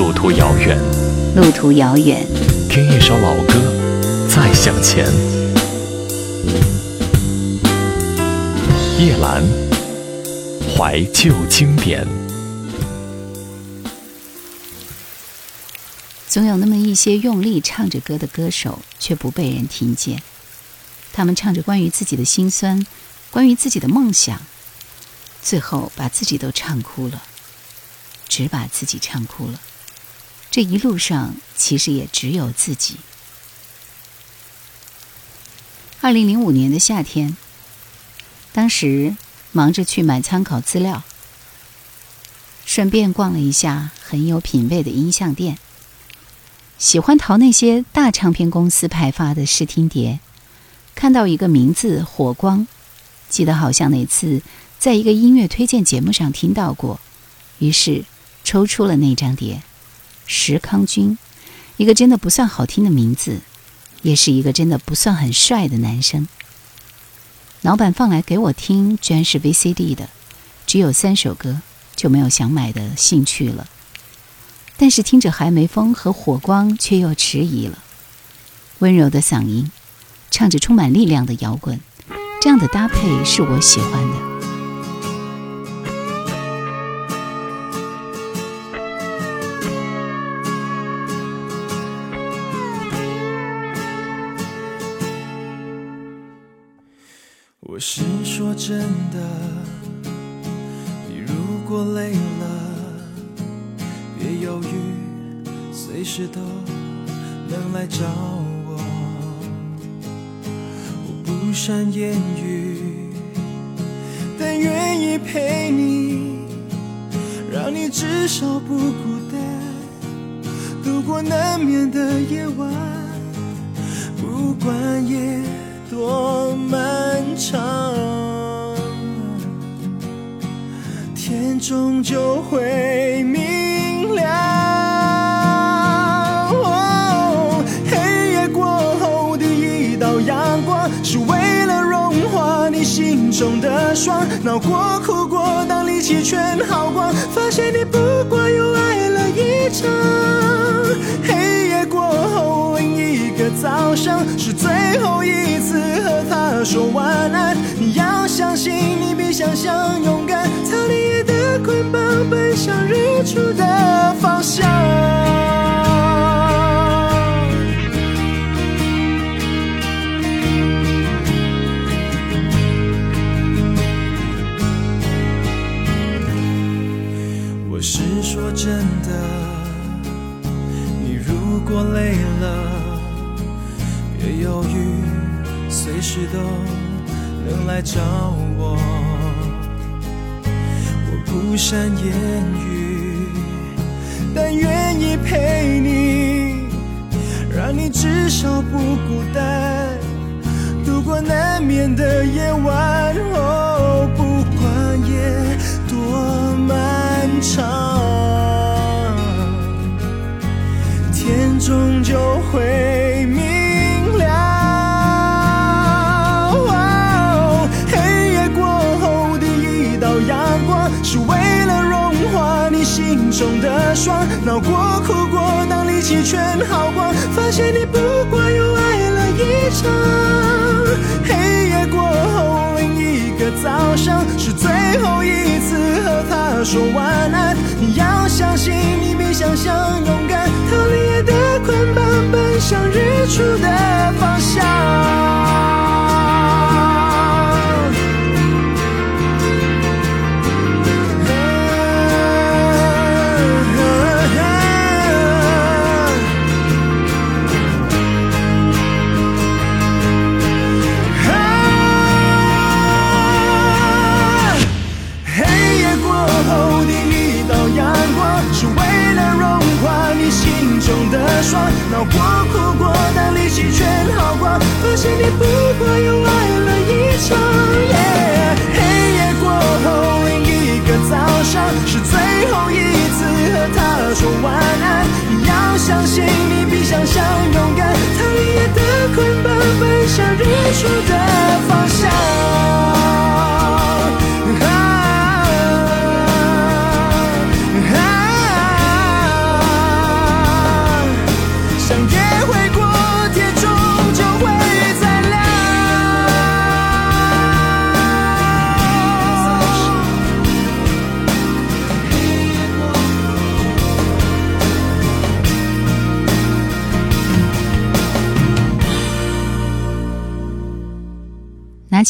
路途遥远，路途遥远，听一首老歌，再向前。叶兰，怀旧经典。总有那么一些用力唱着歌的歌手，却不被人听见。他们唱着关于自己的心酸，关于自己的梦想，最后把自己都唱哭了，只把自己唱哭了。这一路上，其实也只有自己。二零零五年的夏天，当时忙着去买参考资料，顺便逛了一下很有品味的音像店，喜欢淘那些大唱片公司派发的试听碟，看到一个名字“火光”，记得好像哪次在一个音乐推荐节目上听到过，于是抽出了那张碟。石康君，一个真的不算好听的名字，也是一个真的不算很帅的男生。老板放来给我听，居然是 VCD 的，只有三首歌，就没有想买的兴趣了。但是听着海梅风和火光，却又迟疑了。温柔的嗓音，唱着充满力量的摇滚，这样的搭配是我喜欢的。时都能来找我。我不善言语，但愿意陪你，让你至少不孤单，度过难眠的夜晚，不管夜多漫长，天终究会明的霜。闹过哭过，当力气全耗光，发现你不过又爱了一场。黑夜过后，另一个早上，是最后一次和他说晚安。你要相信，你比想象勇敢，逃离夜的捆绑，奔向日出的方向。霜。闹过哭过，当力气全耗光，发现你不过又爱了一场。黑夜过后，另一个早上，是最后一次和他说晚安。你要相信，你比想象勇敢，逃离夜的捆绑，奔向日出的方向。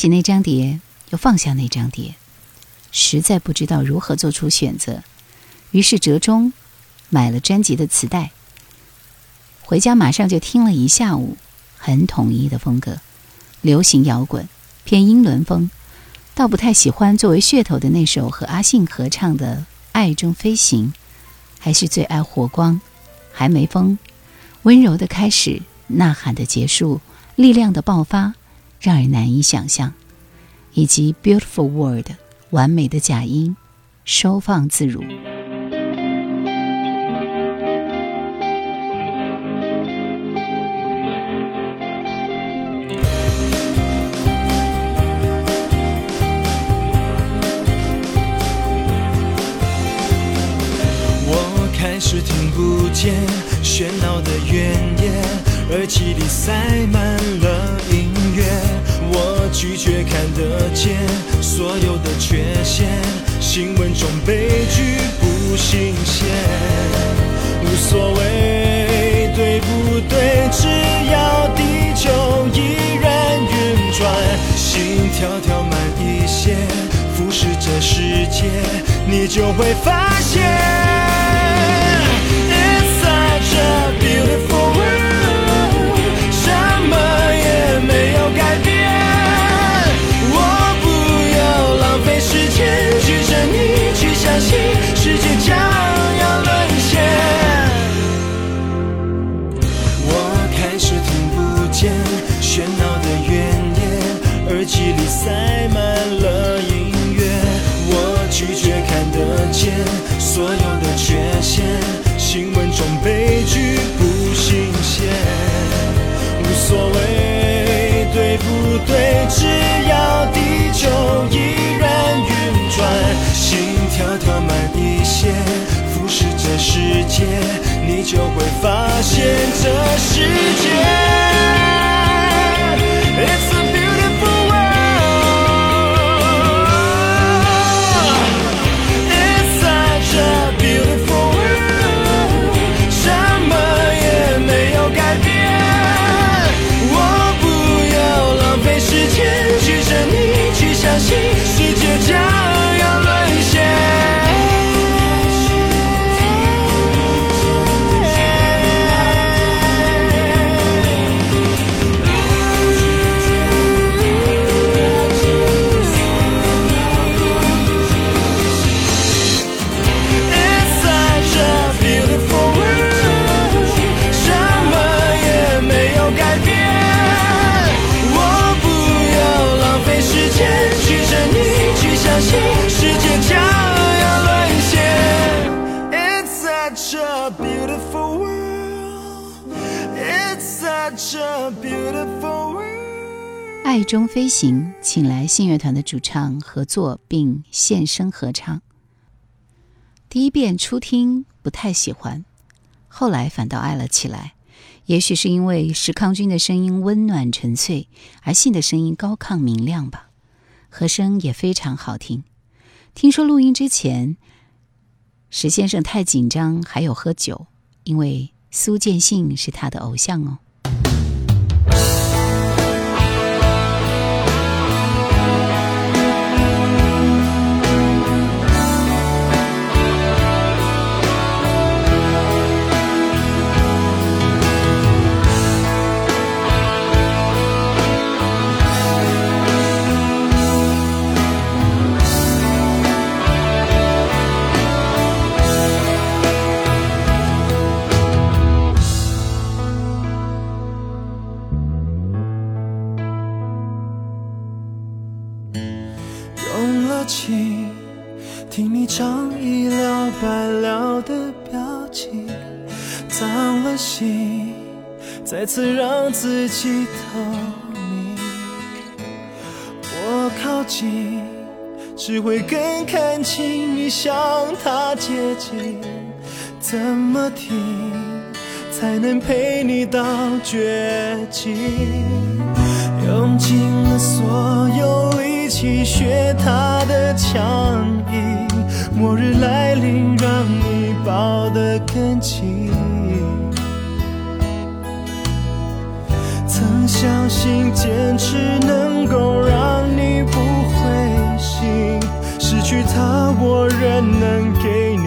起那张碟，又放下那张碟，实在不知道如何做出选择，于是折中买了专辑的磁带。回家马上就听了一下午，很统一的风格，流行摇滚，偏英伦风，倒不太喜欢作为噱头的那首和阿信合唱的《爱中飞行》，还是最爱火光，还没风，温柔的开始，呐喊的结束，力量的爆发，让人难以想象，以及 Beautiful World 完美的假音，收放自如。是听不见喧闹的原野，耳机里塞满。拒绝看得见所有的缺陷，新闻中悲剧不新鲜，无所谓对不对，只要地球依然运转，心跳跳慢一些，俯视这世界，你就会发现。爱中飞行，请来信乐团的主唱合作并现身合唱。第一遍初听不太喜欢，后来反倒爱了起来。也许是因为石康君的声音温暖纯粹，而信的声音高亢明亮吧，和声也非常好听。听说录音之前，石先生太紧张，还有喝酒，因为苏建信是他的偶像哦。伤了心再次让自己透明，我靠近，只会更看清你向他接近。怎么听才能陪你到绝境？用尽了所有力气学他的强硬，末日来临，让你抱得更紧。相信坚持能够让你不灰心，失去他，我仍能给你。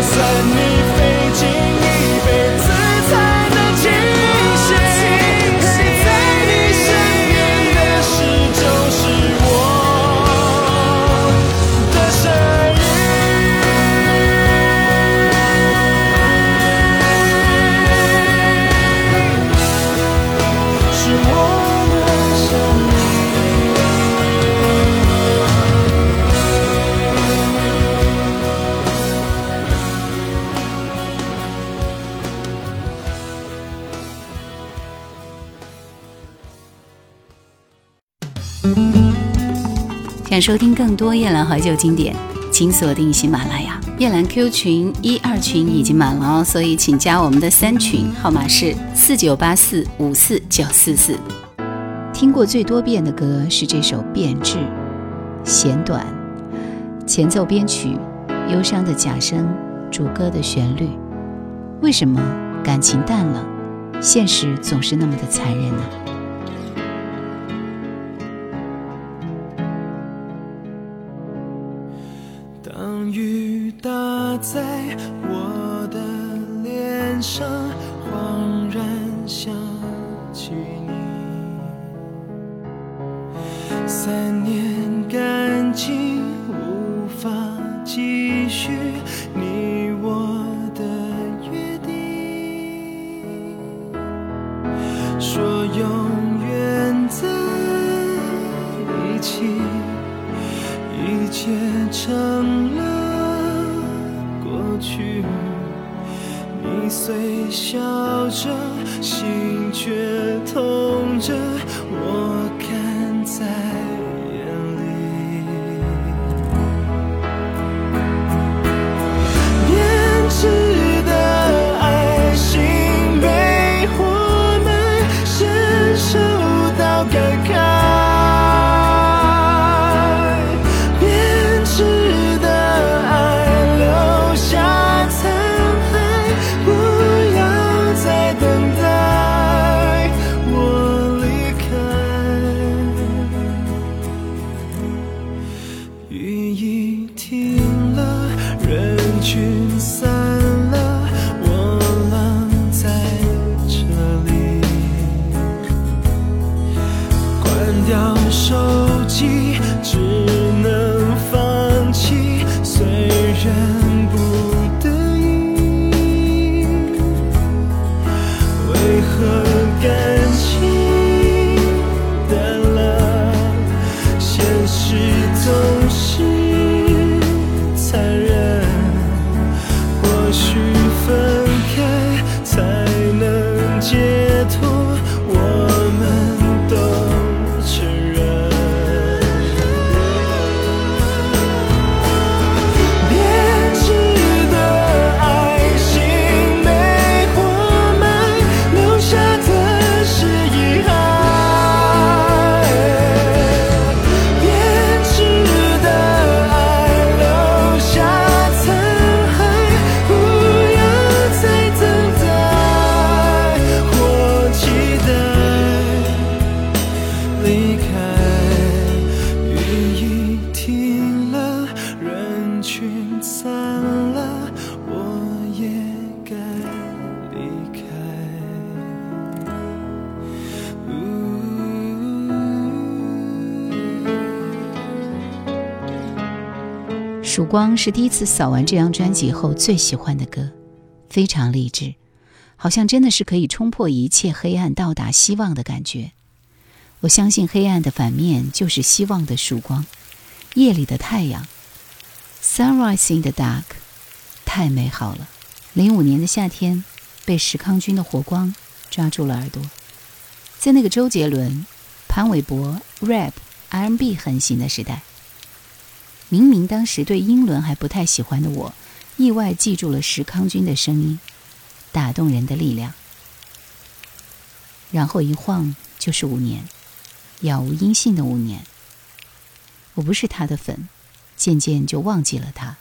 cause me. 收听更多夜阑怀旧经典请锁定喜马拉雅。夜阑 q 群一二群已经满了哦所以请加我们的三群号码是四九八四五四九四四。听过最多遍的歌是这首变质弦短前奏编曲忧伤的假声主歌的旋律。为什么感情淡了现实总是那么的残忍呢？三年感情无法继续，你我的约定说永远在一起，一切成了过去，你虽笑着，心却痛着。光是第一次扫完这张专辑后最喜欢的歌，非常励志，好像真的是可以冲破一切黑暗，到达希望的感觉。我相信黑暗的反面就是希望的曙光，夜里的太阳，Sunrise in the dark，太美好了。零五年的夏天，被石康君的火光抓住了耳朵，在那个周杰伦、潘玮柏、rap、R&B 横行的时代。明明当时对英伦还不太喜欢的我，意外记住了石康君的声音，打动人的力量。然后一晃就是五年，杳无音信的五年。我不是他的粉，渐渐就忘记了他。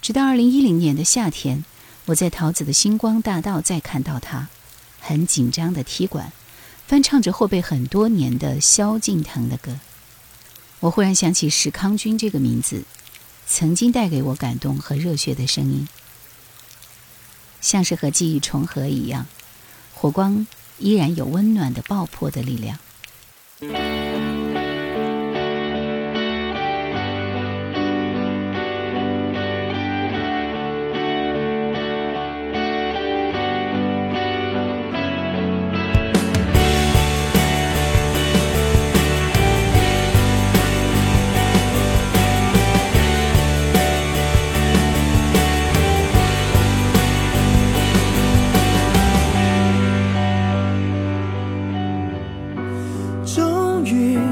直到二零一零年的夏天，我在桃子的星光大道再看到他，很紧张的踢馆，翻唱着后辈很多年的萧敬腾的歌。我忽然想起石康君这个名字，曾经带给我感动和热血的声音，像是和记忆重合一样，火光依然有温暖的爆破的力量。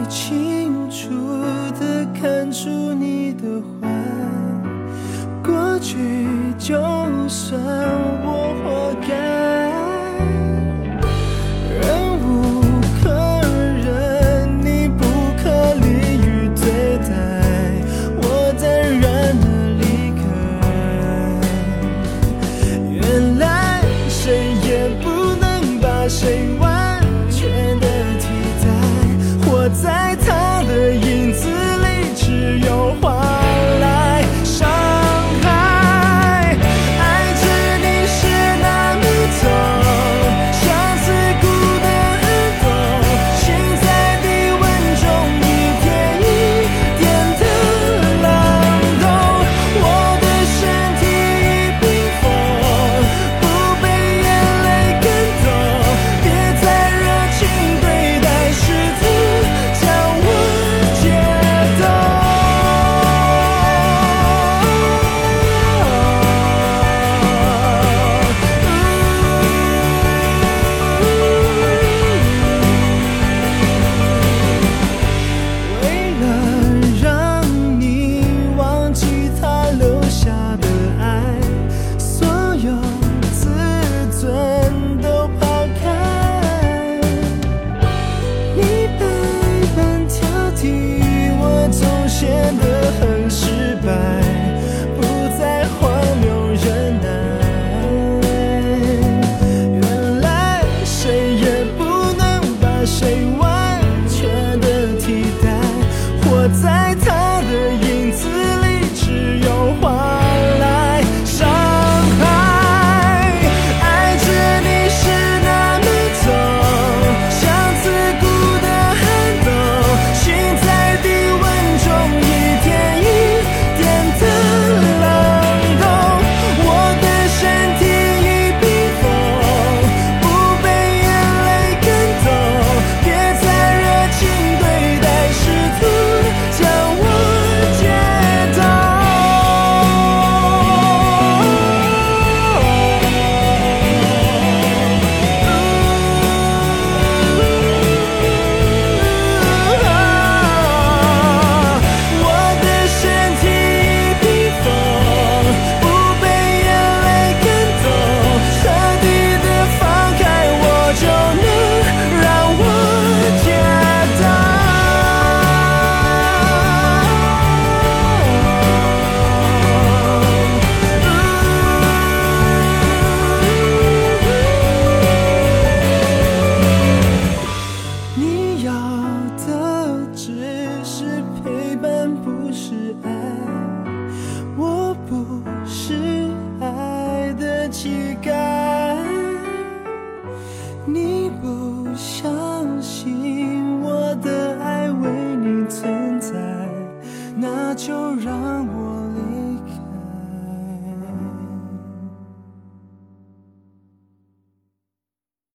清楚的看出你的坏，过去就算。